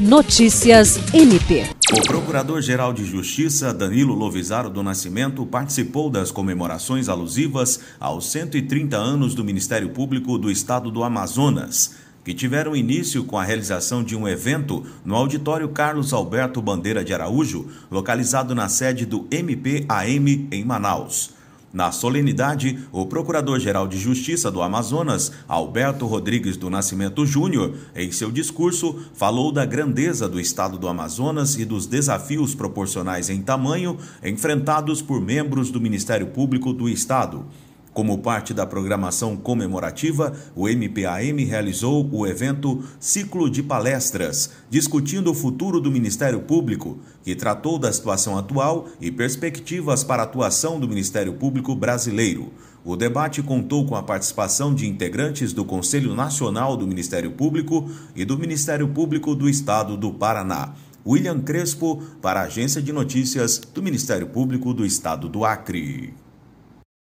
Notícias MP. O Procurador-Geral de Justiça, Danilo Lovisaro do Nascimento, participou das comemorações alusivas aos 130 anos do Ministério Público do Estado do Amazonas, que tiveram início com a realização de um evento no Auditório Carlos Alberto Bandeira de Araújo, localizado na sede do MPAM em Manaus. Na solenidade, o Procurador-Geral de Justiça do Amazonas, Alberto Rodrigues do Nascimento Júnior, em seu discurso, falou da grandeza do estado do Amazonas e dos desafios proporcionais em tamanho enfrentados por membros do Ministério Público do Estado. Como parte da programação comemorativa, o MPAM realizou o evento Ciclo de Palestras, discutindo o futuro do Ministério Público, que tratou da situação atual e perspectivas para a atuação do Ministério Público brasileiro. O debate contou com a participação de integrantes do Conselho Nacional do Ministério Público e do Ministério Público do Estado do Paraná. William Crespo, para a Agência de Notícias do Ministério Público do Estado do Acre.